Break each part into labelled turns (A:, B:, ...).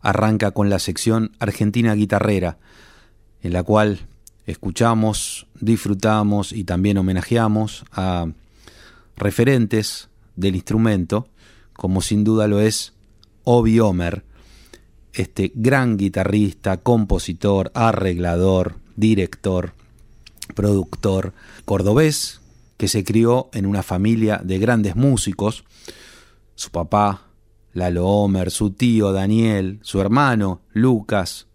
A: arranca con la sección Argentina Guitarrera, en la cual escuchamos, disfrutamos y también homenajeamos a referentes del instrumento, como sin duda lo es Obi Omer, este gran guitarrista, compositor, arreglador, director, productor cordobés, que se crió en una familia de grandes músicos. Su papá, Lalo Homer, su tío Daniel, su hermano Lucas.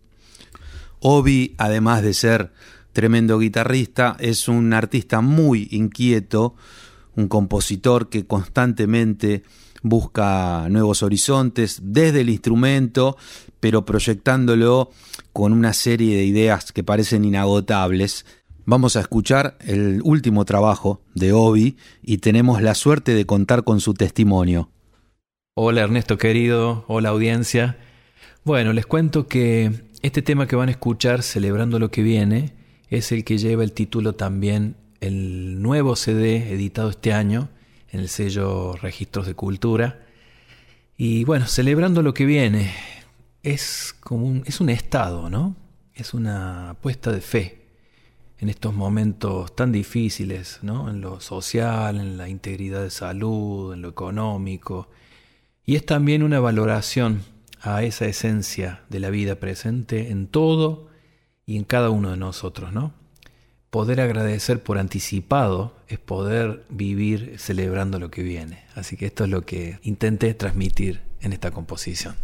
A: Obi, además de ser tremendo guitarrista, es un artista muy inquieto, un compositor que constantemente busca nuevos horizontes desde el instrumento, pero proyectándolo con una serie de ideas que parecen inagotables. Vamos a escuchar el último trabajo de Obi y tenemos la suerte de contar con su testimonio.
B: Hola Ernesto querido, hola audiencia. Bueno, les cuento que este tema que van a escuchar, Celebrando lo que viene, es el que lleva el título también el nuevo CD editado este año en el sello Registros de Cultura. Y bueno, celebrando lo que viene, es como un, es un estado, ¿no? Es una apuesta de fe en estos momentos tan difíciles, ¿no? En lo social, en la integridad de salud, en lo económico, y es también una valoración a esa esencia de la vida presente en todo y en cada uno de nosotros, ¿no? Poder agradecer por anticipado es poder vivir celebrando lo que viene. Así que esto es lo que intenté transmitir en esta composición.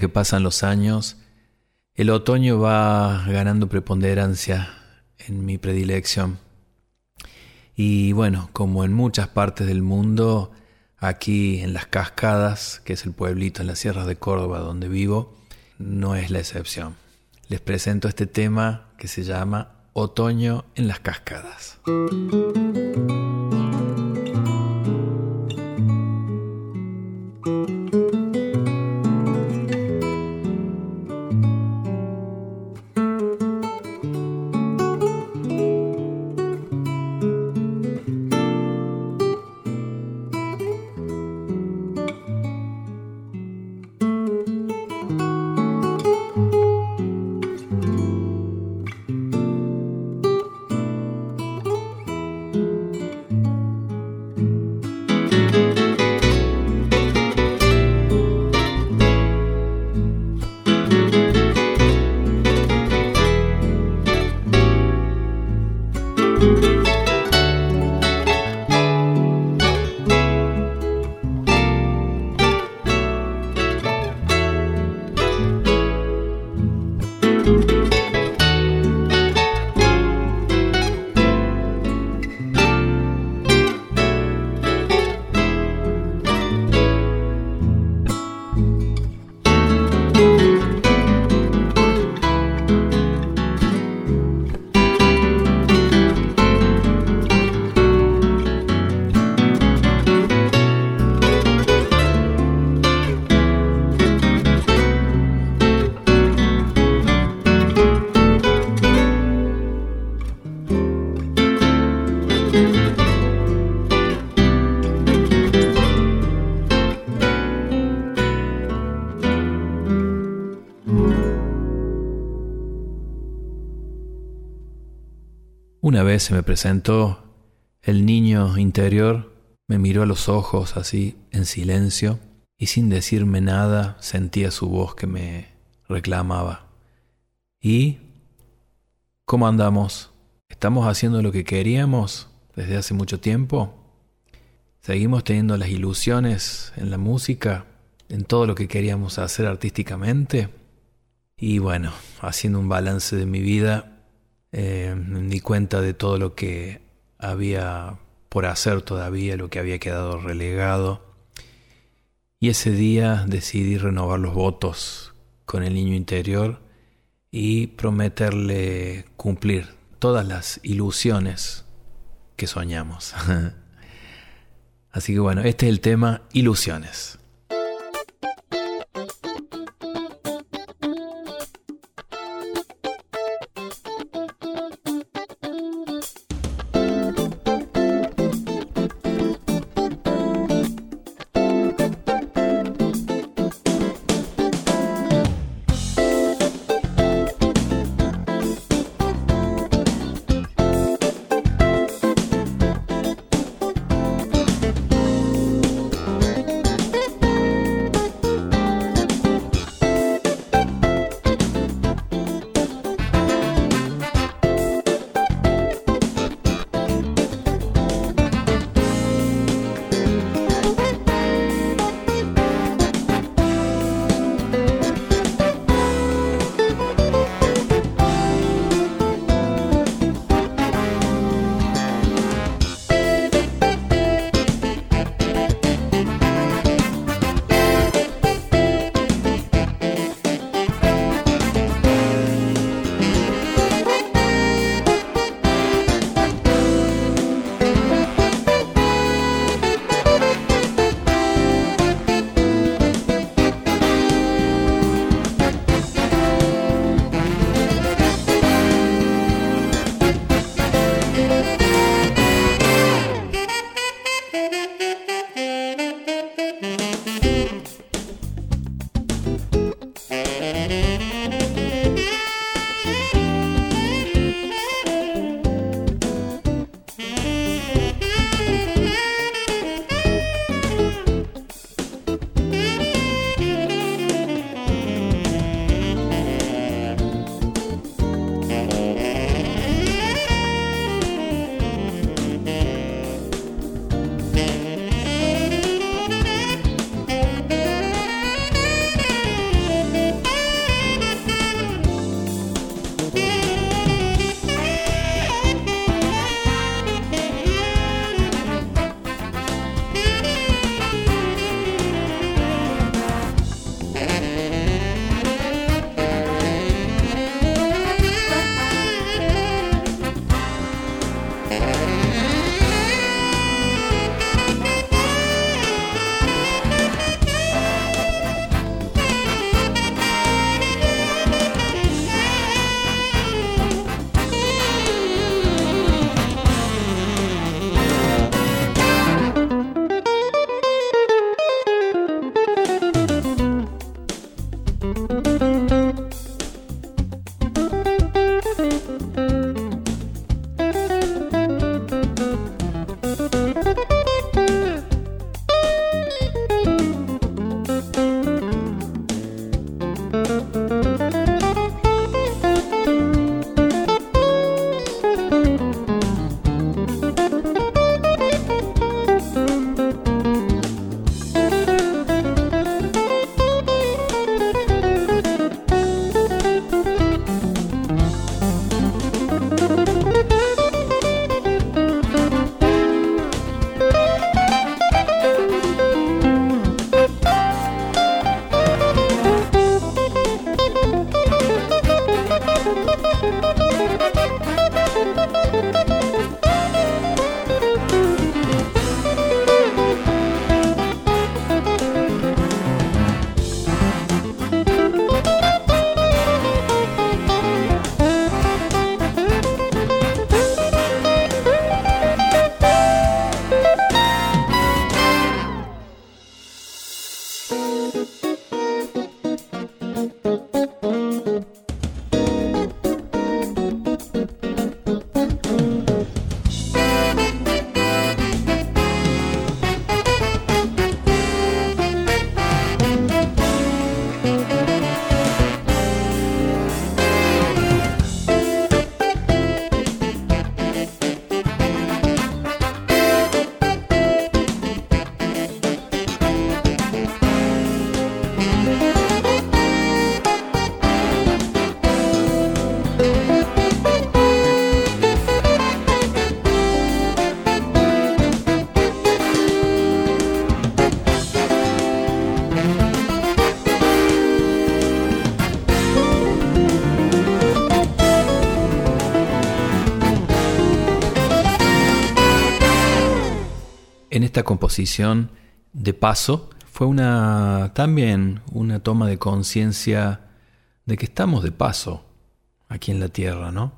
B: Que pasan los años, el otoño va ganando preponderancia en mi predilección. Y bueno, como en muchas partes del mundo, aquí en las cascadas, que es el pueblito en las sierras de Córdoba donde vivo, no es la excepción. Les presento este tema que se llama Otoño en las cascadas. Una vez se me presentó el niño interior, me miró a los ojos así en silencio y sin decirme nada sentía su voz que me reclamaba. ¿Y cómo andamos? ¿Estamos haciendo lo que queríamos desde hace mucho tiempo? ¿Seguimos teniendo las ilusiones en la música, en todo lo que queríamos hacer artísticamente? Y bueno, haciendo un balance de mi vida, eh, di cuenta de todo lo que había por hacer todavía, lo que había quedado relegado. Y ese día decidí renovar los votos con el niño interior y prometerle cumplir todas las ilusiones que soñamos. Así que bueno, este es el tema ilusiones. De paso fue una también una toma de conciencia de que estamos de paso aquí en la tierra, ¿no?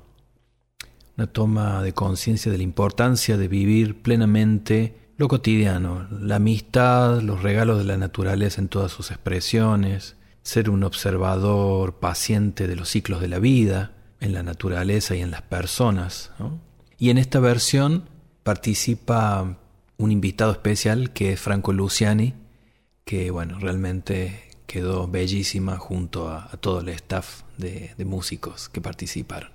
B: Una toma de conciencia de la importancia de vivir plenamente lo cotidiano, la amistad, los regalos de la naturaleza en todas sus expresiones, ser un observador paciente de los ciclos de la vida, en la naturaleza y en las personas. Y en esta versión participa un invitado especial que es Franco Luciani, que bueno, realmente quedó bellísima junto a, todo el staff de músicos que participaron.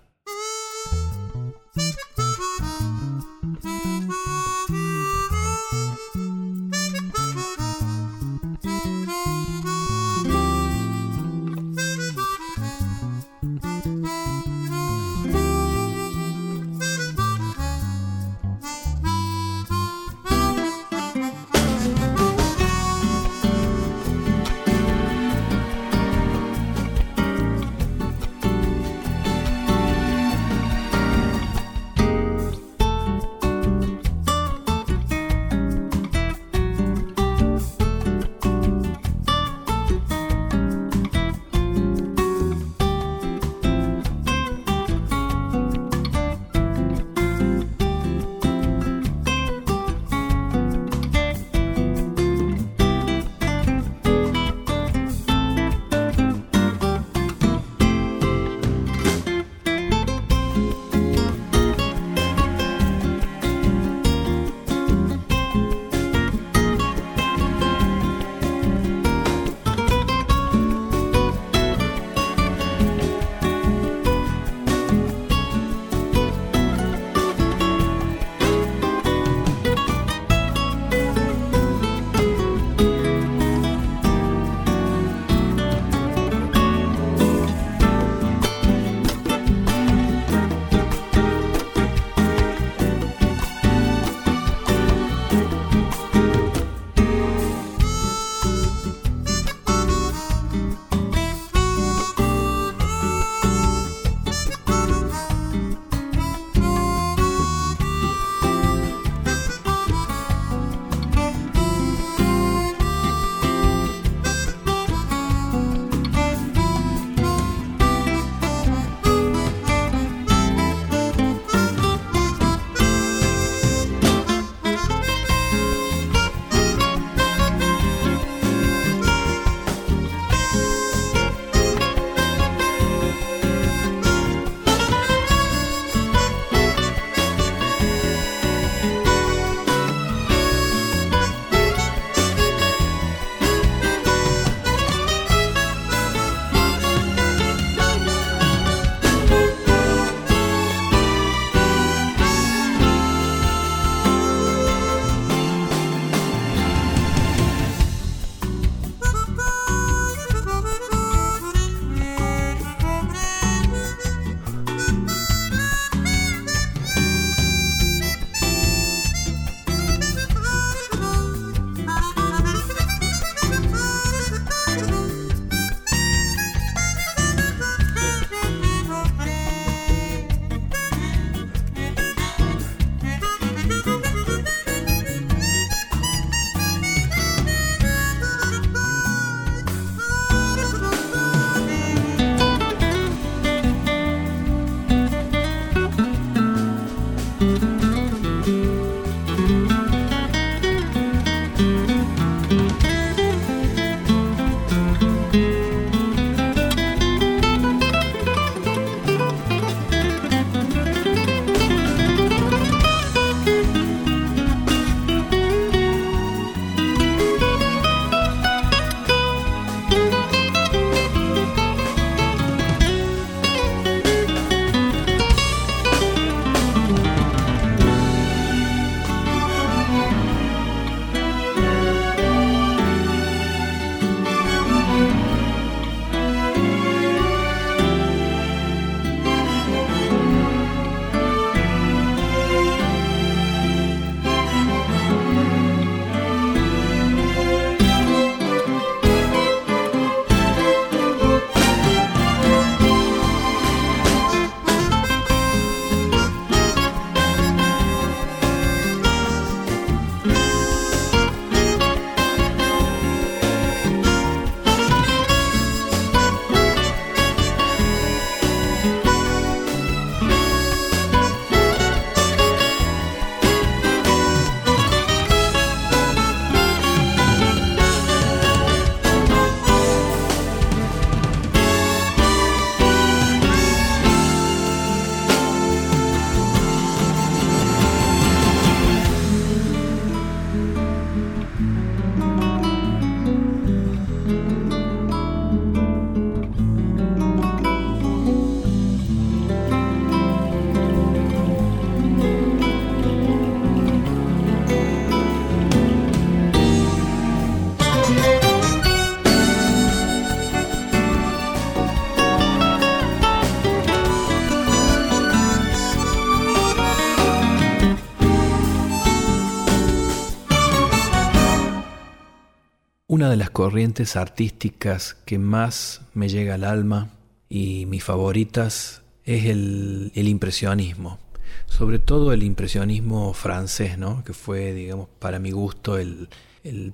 B: De las corrientes artísticas que más me llega al alma y mis favoritas es el, impresionismo. Sobre todo el impresionismo francés, ¿no? que fue, digamos, para mi gusto el,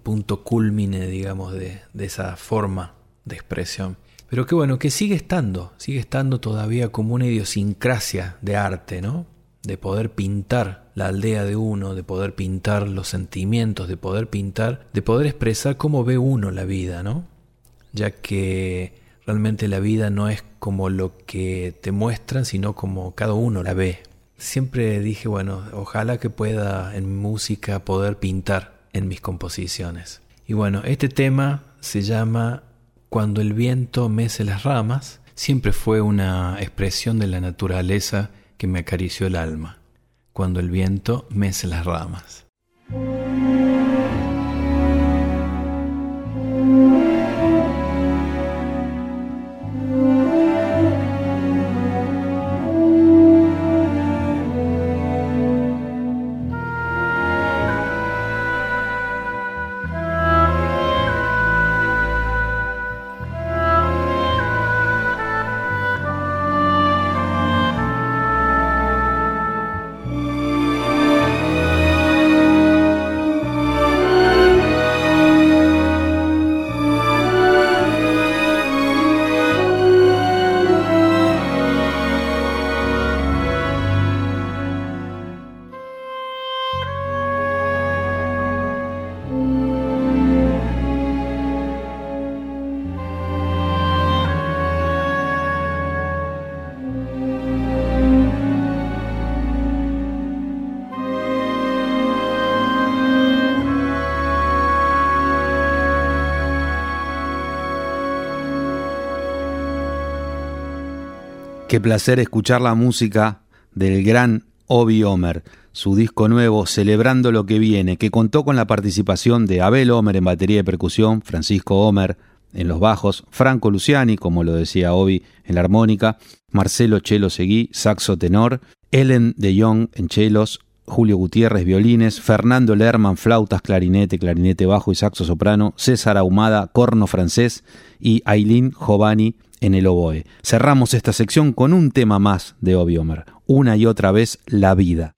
B: punto culmine, digamos, de, de esa forma de expresión. Pero que bueno, que sigue estando, sigue estando todavía como una idiosincrasia de arte, ¿no? De poder pintar la aldea de uno, de poder pintar los sentimientos, de poder pintar, de poder expresar cómo ve uno la vida, ¿no? Ya que realmente la vida no es como lo que te muestran, sino como cada uno la ve. Siempre dije, bueno, ojalá que pueda en música poder pintar en mis composiciones. Y bueno, este tema se llama Cuando el viento mece las ramas, siempre fue una expresión de la naturaleza que me acarició el alma. Cuando el viento mece las ramas.
A: Placer escuchar la música del gran Obi Homer, su disco nuevo Celebrando lo que viene, que contó con la participación de Abel Homer en batería de percusión, Francisco Homer en los bajos, Franco Luciani, como lo decía Obi, en la armónica, Marcelo Chelo Seguí, saxo tenor, Ellen de Jong en chelos, Julio Gutiérrez violines, Fernando Lerman flautas, clarinete, clarinete bajo y saxo soprano, César Ahumada corno francés y Aileen Giovanni en el oboe. Cerramos esta sección con un tema más de Obiomer, una y otra vez la vida.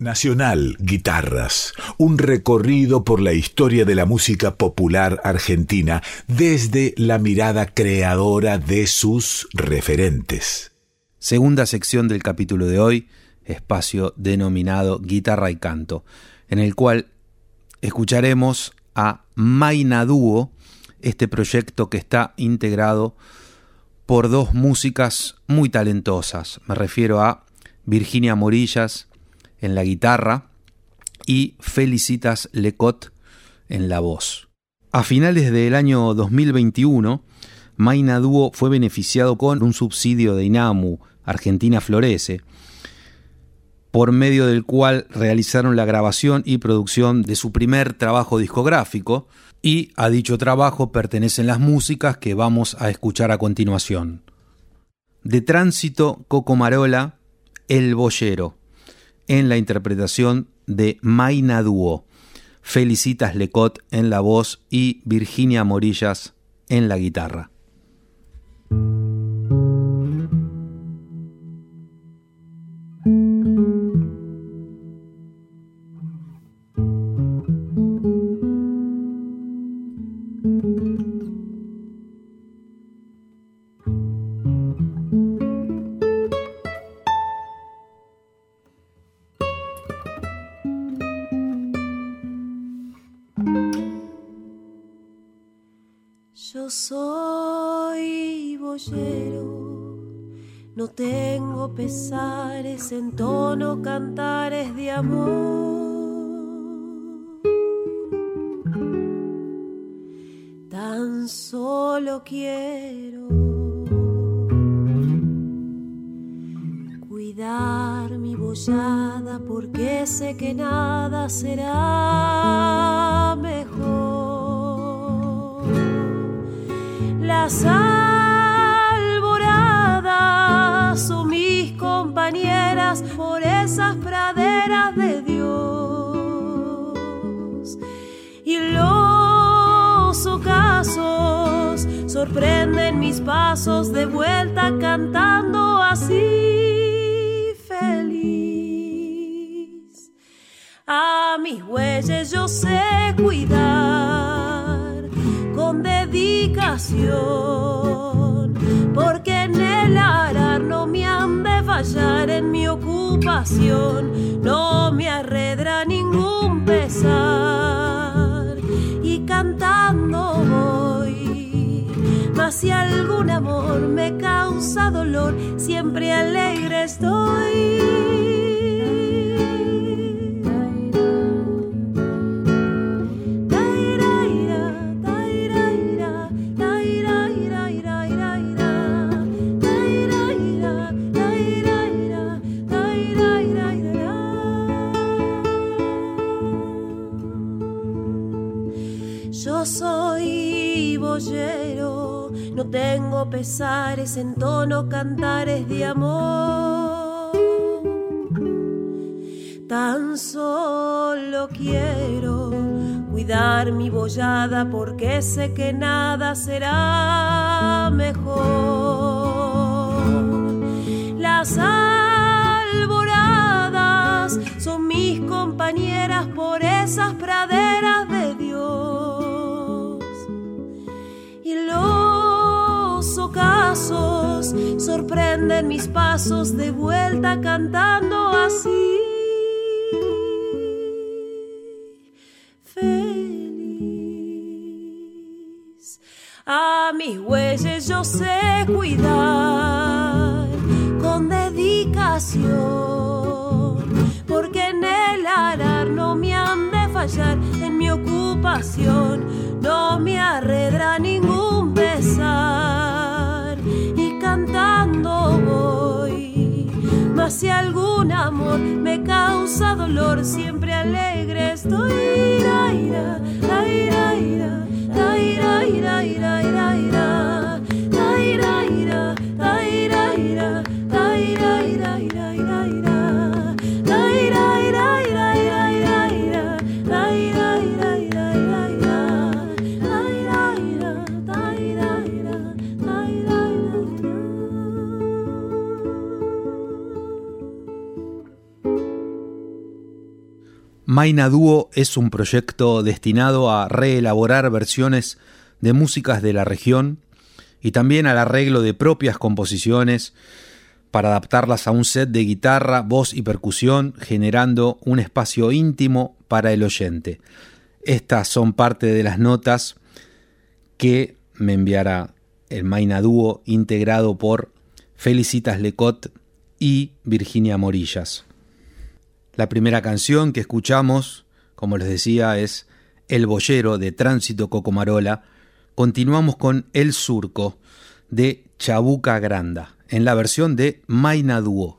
C: Nacional Guitarras, un recorrido por la historia de la música popular argentina desde la mirada creadora de sus referentes.
A: Segunda sección del capítulo de hoy, espacio denominado Guitarra y Canto, en el cual escucharemos a Maina Dúo, este proyecto que está integrado por dos músicas muy talentosas. Me refiero a Virginia Morillas en la guitarra y Felicitas Lecot en la voz. A finales del año 2021, Maina Duo fue beneficiado con un subsidio de INAMU, Argentina Florece, por medio del cual realizaron la grabación y producción de su primer trabajo discográfico, y a dicho trabajo pertenecen las músicas que vamos a escuchar a continuación. De Tránsito Cocomarola, El Boyero, en la interpretación de Maina Duo, Felicitas Lecot en la voz y Virginia Morillas en la guitarra.
D: No tengo pesares, en tono cantares de amor. Tan solo quiero cuidar mi bollada porque sé que nada será sorprenden mis pasos de vuelta cantando así feliz. A mis bueyes yo sé cuidar con dedicación, porque en el arar no me han de fallar en mi ocupación, no me arredra ningún pesar y cantando. Si algún amor me causa dolor, siempre alegre estoy. Pesares en tono cantares de amor. Tan solo quiero cuidar mi bollada porque sé que nada será mejor. Las alboradas son mis compañeras por esas praderas sorprenden mis pasos de vuelta cantando así. Feliz. A mis bueyes yo sé cuidar con dedicación, porque en el arar no me han de fallar en mi ocupación, no me arredra ningún si algún amor me causa dolor, siempre alegre estoy. Ira, ira, ira, ira, ira, ira, ira, ira, ira,
A: Maina Duo es un proyecto destinado a reelaborar versiones de músicas de la región y también al arreglo de propias composiciones para adaptarlas a un set de guitarra, voz y percusión, generando un espacio íntimo para el oyente. Estas son parte de las notas que me enviará el Maina Dúo integrado por Felicitas Lecot y Virginia Morillas. La primera canción que escuchamos, como les decía, es El Boyero de Tránsito Cocomarola. Continuamos con El Surco de Chabuca Granda, en la versión de Maina Dúo.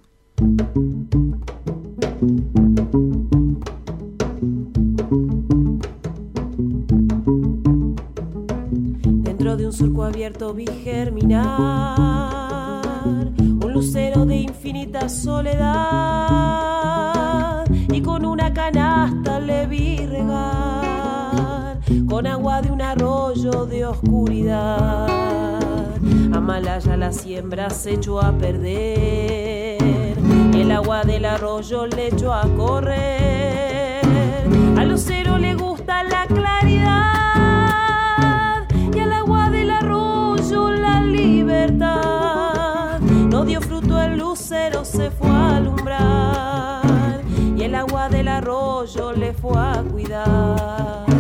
D: Dentro de un surco abierto vi germinar lucero de infinita soledad y con una canasta le vi regar con agua de un arroyo de oscuridad. Amalaya la siembra se echó a perder y el agua del arroyo le echó a correr. Al lucero le gusta la claridad y al agua del arroyo la libertad. Fue a alumbrar y el agua del arroyo le fue a cuidar.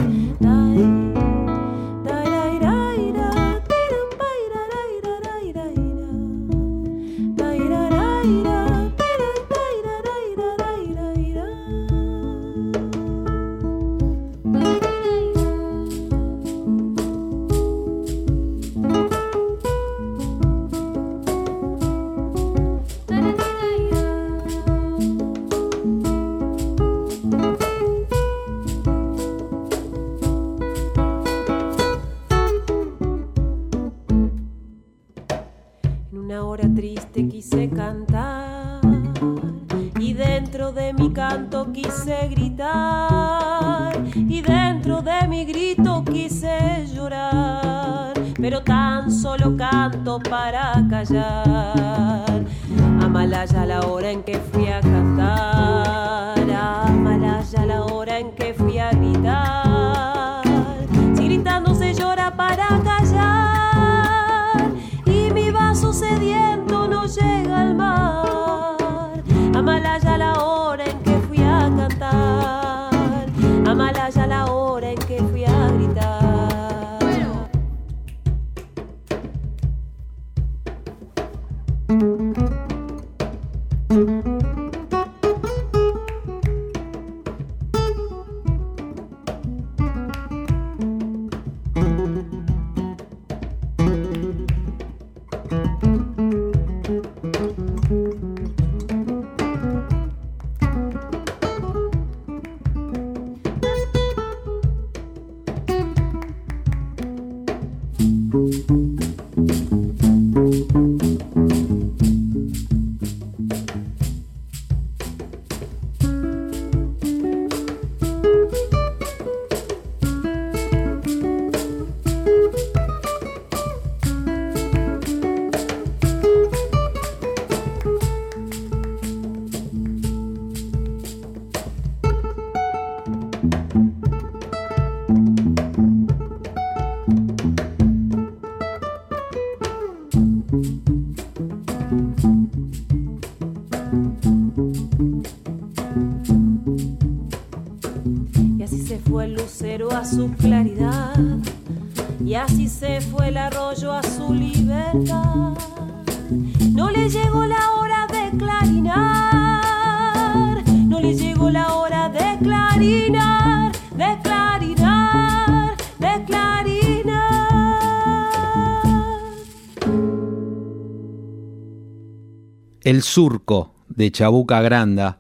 A: Surco de Chabuca Granda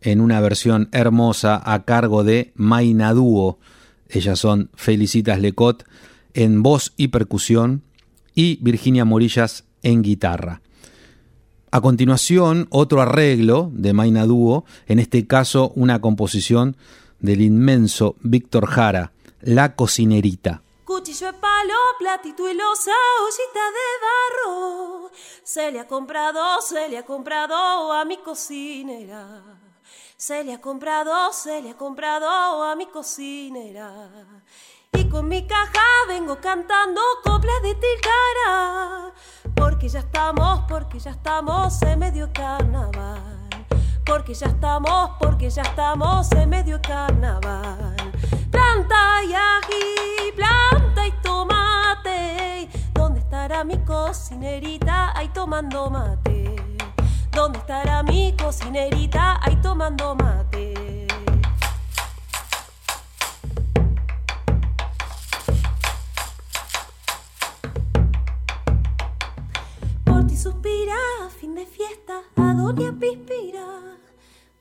A: en una versión hermosa a cargo de Maina Dúo. Ellas son Felicitas Lecot en voz y percusión y Virginia Morillas en guitarra. A continuación, otro arreglo de Maina Dúo, en este caso una composición del inmenso Víctor Jara, La Cocinerita.
D: Cuchillo de palo, platito y losa, ollita de barro. Se le ha comprado, se le ha comprado a mi cocinera. Se le ha comprado, se le ha comprado a mi cocinera. Y con mi caja vengo cantando coplas de tilcara. Porque ya estamos, porque ya estamos en medio carnaval. Porque ya estamos, porque ya estamos en medio carnaval. Planta y ají, planta estará mi cocinerita ahí tomando mate? ¿Dónde estará mi cocinerita ahí tomando mate? Por ti suspira, fin de fiesta, a Doña Pispira.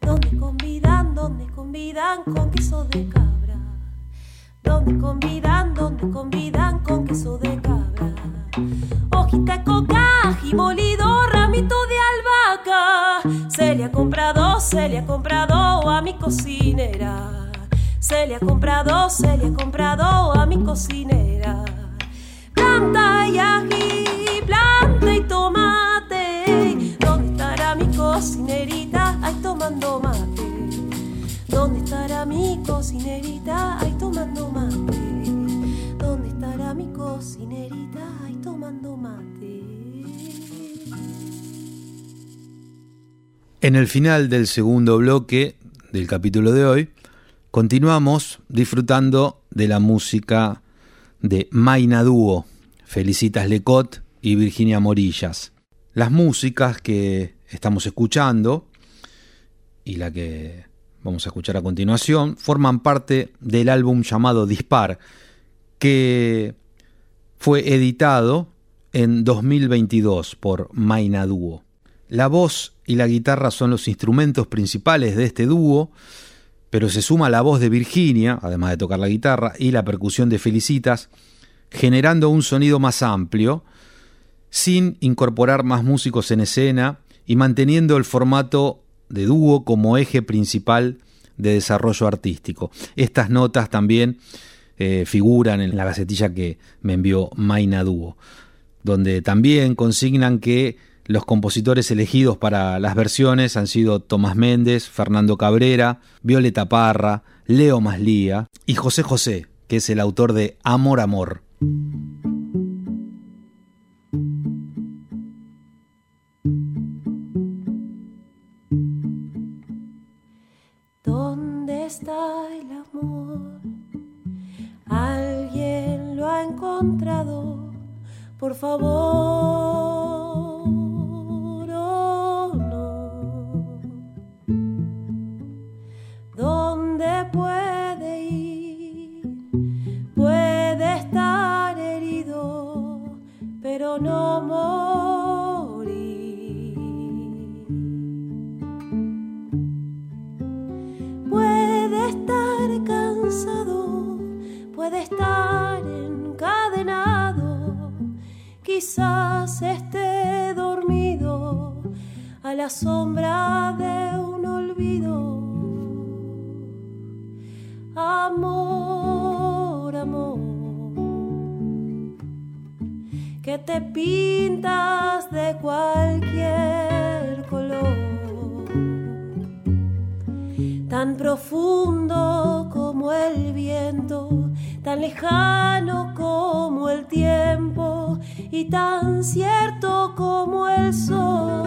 D: Donde convidan, donde convidan con queso de cabra. Donde convidan, donde convidan con queso de cabra. Hojita de coca, y molido, ramito de albahaca. Se le ha comprado, se le ha comprado a mi cocinera. Se le ha comprado, se le ha comprado a mi cocinera. Planta y ají, planta y tomate. ¿Dónde estará mi cocinerita? Ahí tomando mate. ¿Dónde estará mi cocinerita? Ahí tomando mate. ¿Dónde estará mi cocinerita? Tomando mate.
A: En el final del segundo bloque del capítulo de hoy, continuamos disfrutando de la música de Maina Dúo, Felicitas Lecot y Virginia Morillas. Las músicas que estamos escuchando y la que vamos a escuchar a continuación forman parte del álbum llamado Dispar, que fue editado en 2022 por Maina Dúo. La voz y la guitarra son los instrumentos principales de este dúo, pero se suma la voz de Virginia, además de tocar la guitarra, y la percusión de Felicitas, generando un sonido más amplio, sin incorporar más músicos en escena y manteniendo el formato de dúo como eje principal de desarrollo artístico. Estas notas también eh, figuran en la gacetilla que me envió Maina Dúo, donde también consignan que los compositores elegidos para las versiones han sido Tomás Méndez, Fernando Cabrera, Violeta Parra, Leo Maslía y José José, que es el autor de Amor Amor.
D: ¿Dónde está el amor? ¿Alguien lo ha encontrado? Por favor, oh no. ¿Dónde puede ir? Puede estar herido, pero no morir. Puede estar cansado, puede estar quizás esté dormido a la sombra de un olvido. Amor, amor, que te pintas de cualquier color tan profundo como el viento, tan lejano como el tiempo y tan cierto como el sol.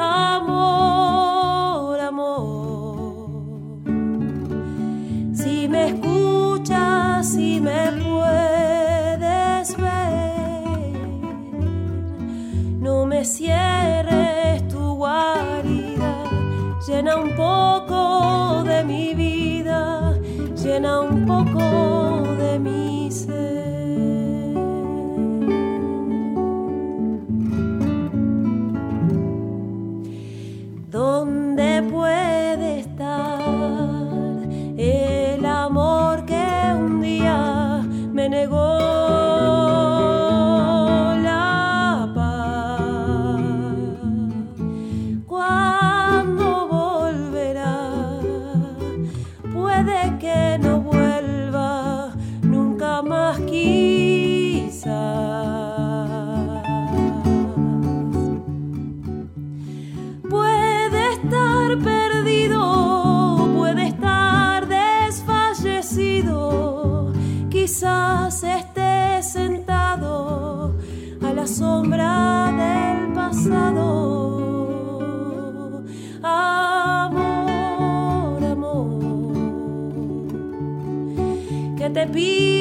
D: Amor, amor, si me escuchas, si me puedes ver, no me cierres tu guarida llena un poco de mi vida, llena un amor,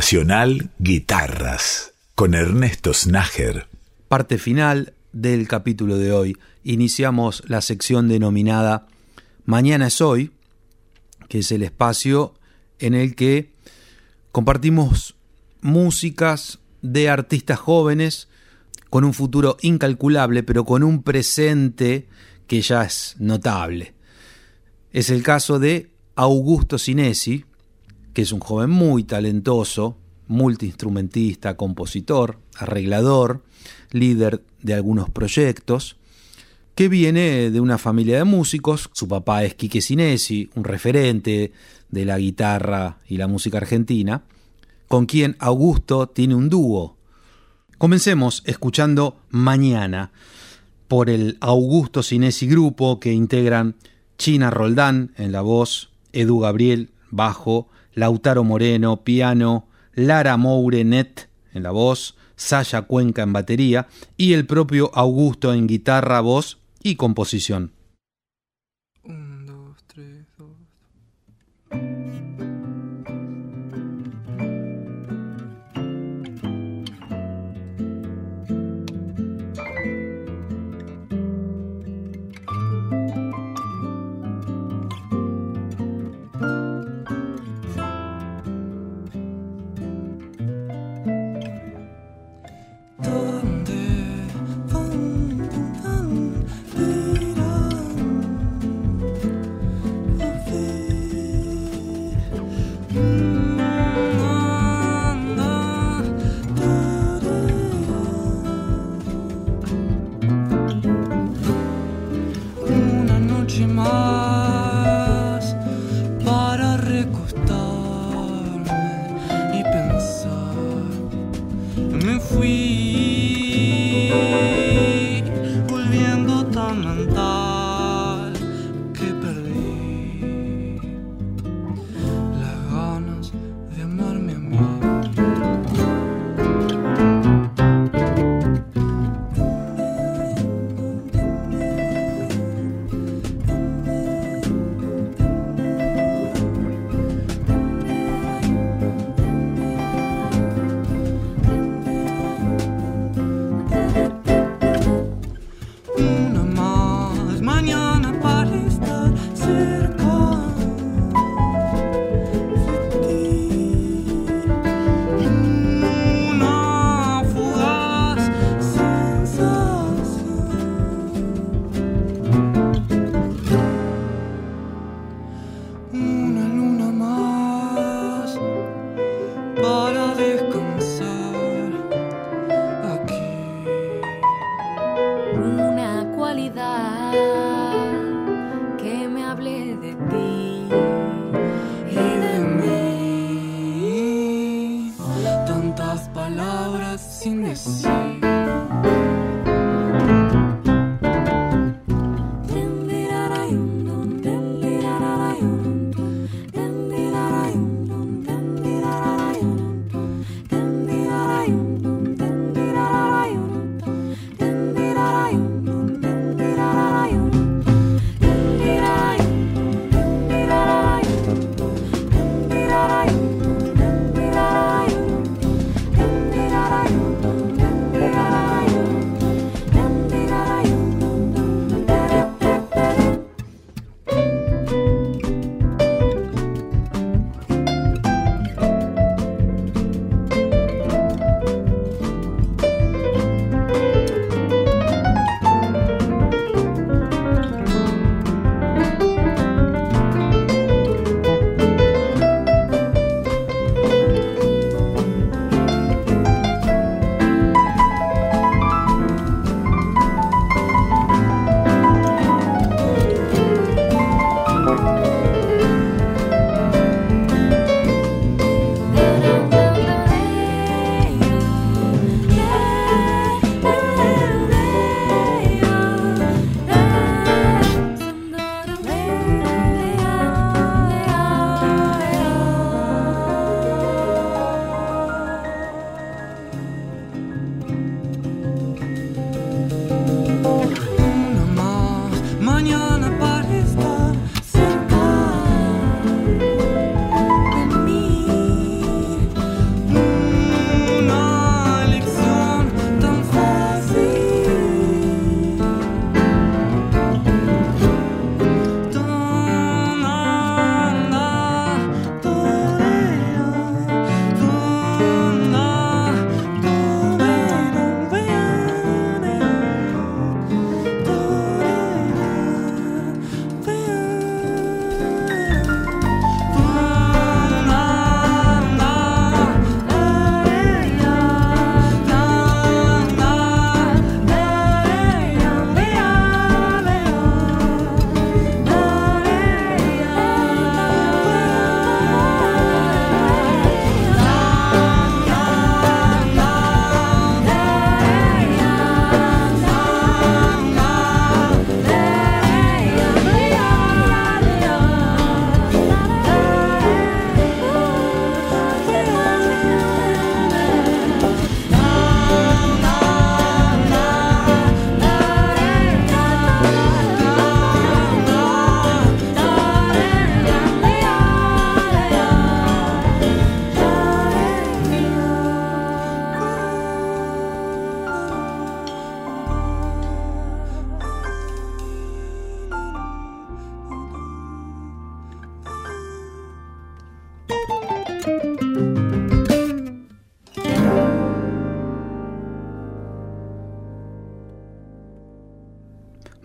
C: Nacional Guitarras con Ernesto Snager.
A: Parte final del capítulo de hoy. Iniciamos la sección denominada Mañana es hoy, que es el espacio en el que compartimos músicas de artistas jóvenes con un futuro incalculable, pero con un presente que ya es notable. Es el caso de Augusto Sinesi, que es un joven muy talentoso, multiinstrumentista, compositor, arreglador, líder de algunos proyectos, que viene de una familia de músicos. Su papá es Quique Sinesi, un referente de la guitarra y la música argentina, con quien Augusto tiene un dúo. Comencemos escuchando Mañana por el Augusto Sinesi Grupo que integran China Roldán en la voz, Edu Gabriel bajo, Lautaro Moreno, piano, Lara Moure Net en la voz, Saya Cuenca en batería y el propio Augusto en guitarra, voz y composición.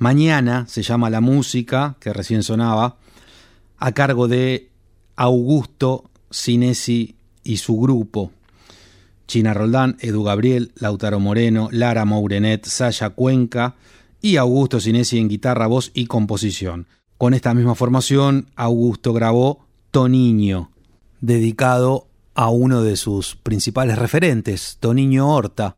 E: Mañana
F: se llama la música, que recién sonaba, a cargo de Augusto Sinesi y su grupo. China Roldán, Edu Gabriel, Lautaro Moreno, Lara Mourenet, Saya Cuenca y Augusto Sinesi en guitarra, voz y composición. Con esta misma formación, Augusto grabó Toniño, dedicado a uno de sus principales referentes, Toniño Horta.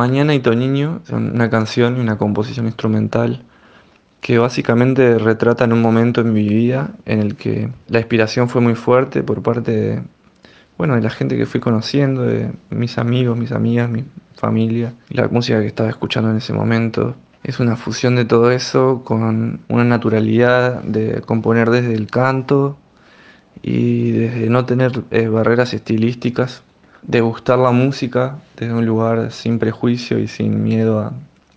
G: Mañana y Toñiño son una canción y una composición instrumental que básicamente retratan un momento en mi vida en el que la inspiración fue muy fuerte por parte de, bueno, de la gente que fui conociendo, de mis amigos, mis amigas, mi familia, la música que estaba escuchando en ese momento. Es una fusión de todo eso con una naturalidad de componer desde el canto y desde no tener eh, barreras estilísticas de gustar la música desde un lugar sin prejuicio y sin miedo a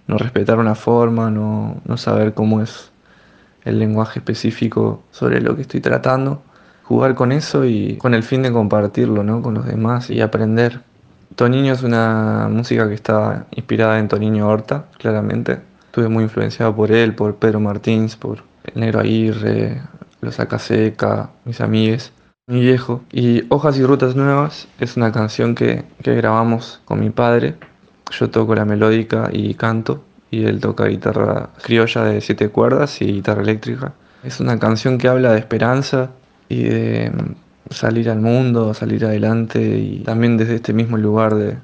G: no respetar una forma, no, saber cómo es el lenguaje específico sobre lo que estoy tratando. Jugar con eso y con el fin de compartirlo ¿no? con los demás y aprender. Toniño es una música que está inspirada en Toniño Horta, claramente. Estuve muy influenciado por él, por Pedro Martins, por el Negro Aguirre, los Acaseca, mis amigues. Mi viejo. Y Hojas y Rutas Nuevas es una canción que, que grabamos con mi padre. Yo toco la melódica y canto y él toca guitarra criolla de siete cuerdas y guitarra eléctrica. Es una canción que habla de esperanza y de mm, salir al mundo, salir adelante y también desde este mismo lugar de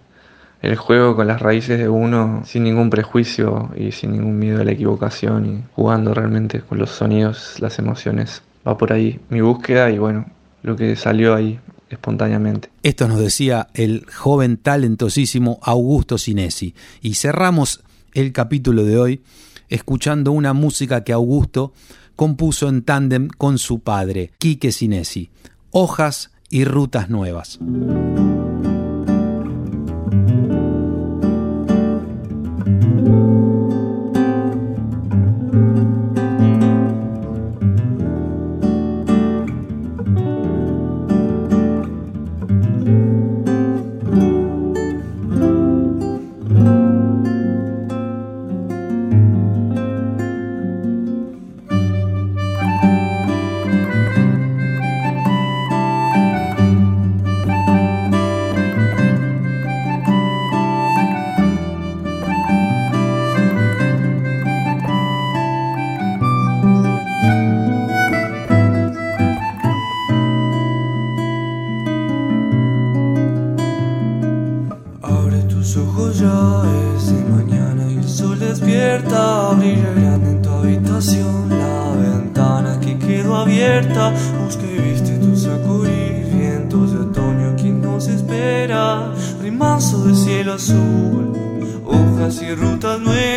G: el juego con las raíces de uno sin ningún prejuicio y sin ningún miedo a la equivocación y jugando realmente con los sonidos, las emociones. Va por ahí mi búsqueda y bueno, lo que salió ahí espontáneamente.
A: Esto nos decía el joven talentosísimo Augusto Sinesi. Y cerramos el capítulo de hoy escuchando una música que Augusto compuso en tándem con su padre, Quique Sinesi, Hojas y Rutas Nuevas.
E: Y rutas nuevas.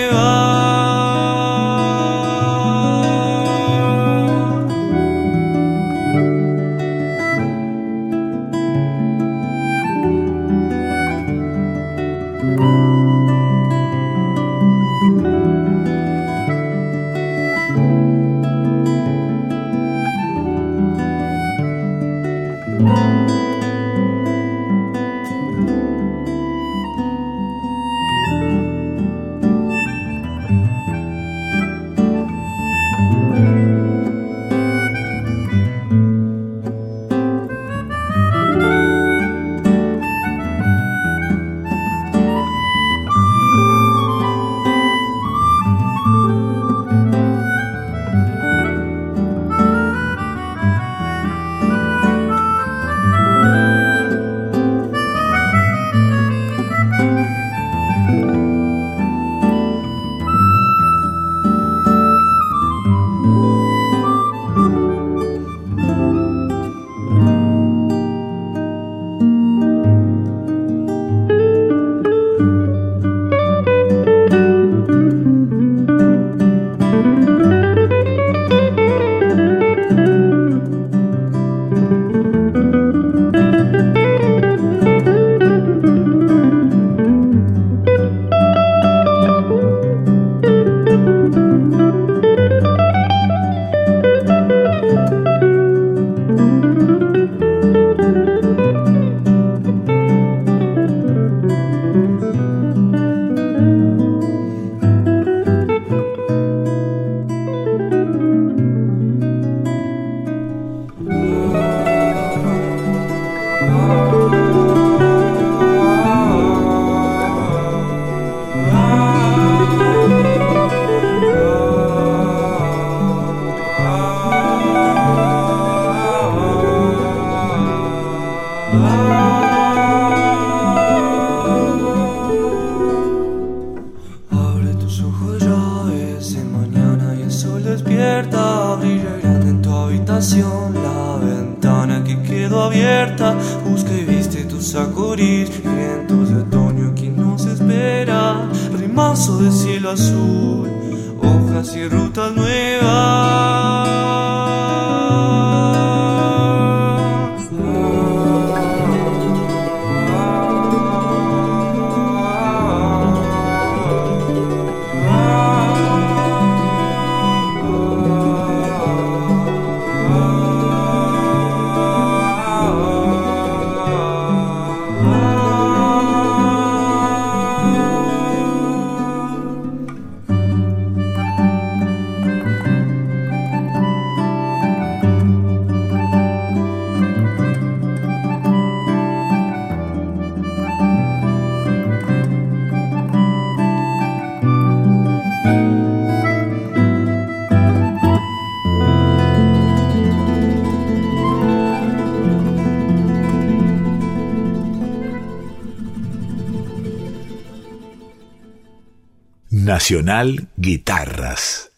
C: Nacional Guitarras.